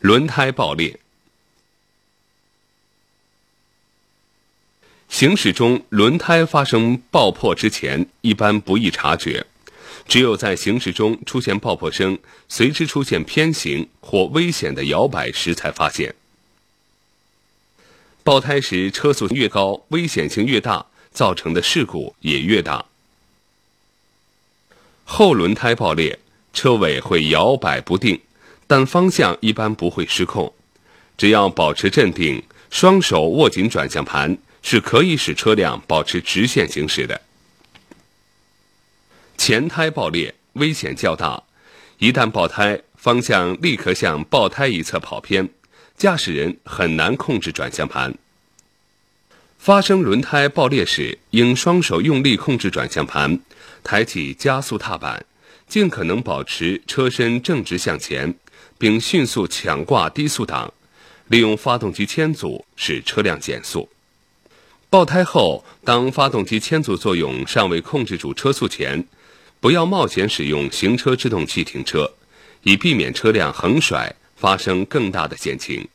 轮胎爆裂。行驶中，轮胎发生爆破之前，一般不易察觉，只有在行驶中出现爆破声，随之出现偏行或危险的摇摆时才发现。爆胎时车速越高，危险性越大，造成的事故也越大。后轮胎爆裂，车尾会摇摆不定，但方向一般不会失控，只要保持镇定，双手握紧转向盘。是可以使车辆保持直线行驶的。前胎爆裂危险较大，一旦爆胎，方向立刻向爆胎一侧跑偏，驾驶人很难控制转向盘。发生轮胎爆裂时，应双手用力控制转向盘，抬起加速踏板，尽可能保持车身正直向前，并迅速抢挂低速档，利用发动机牵阻使车辆减速。爆胎后，当发动机牵阻作用尚未控制住车速前，不要冒险使用行车制动器停车，以避免车辆横甩发生更大的险情。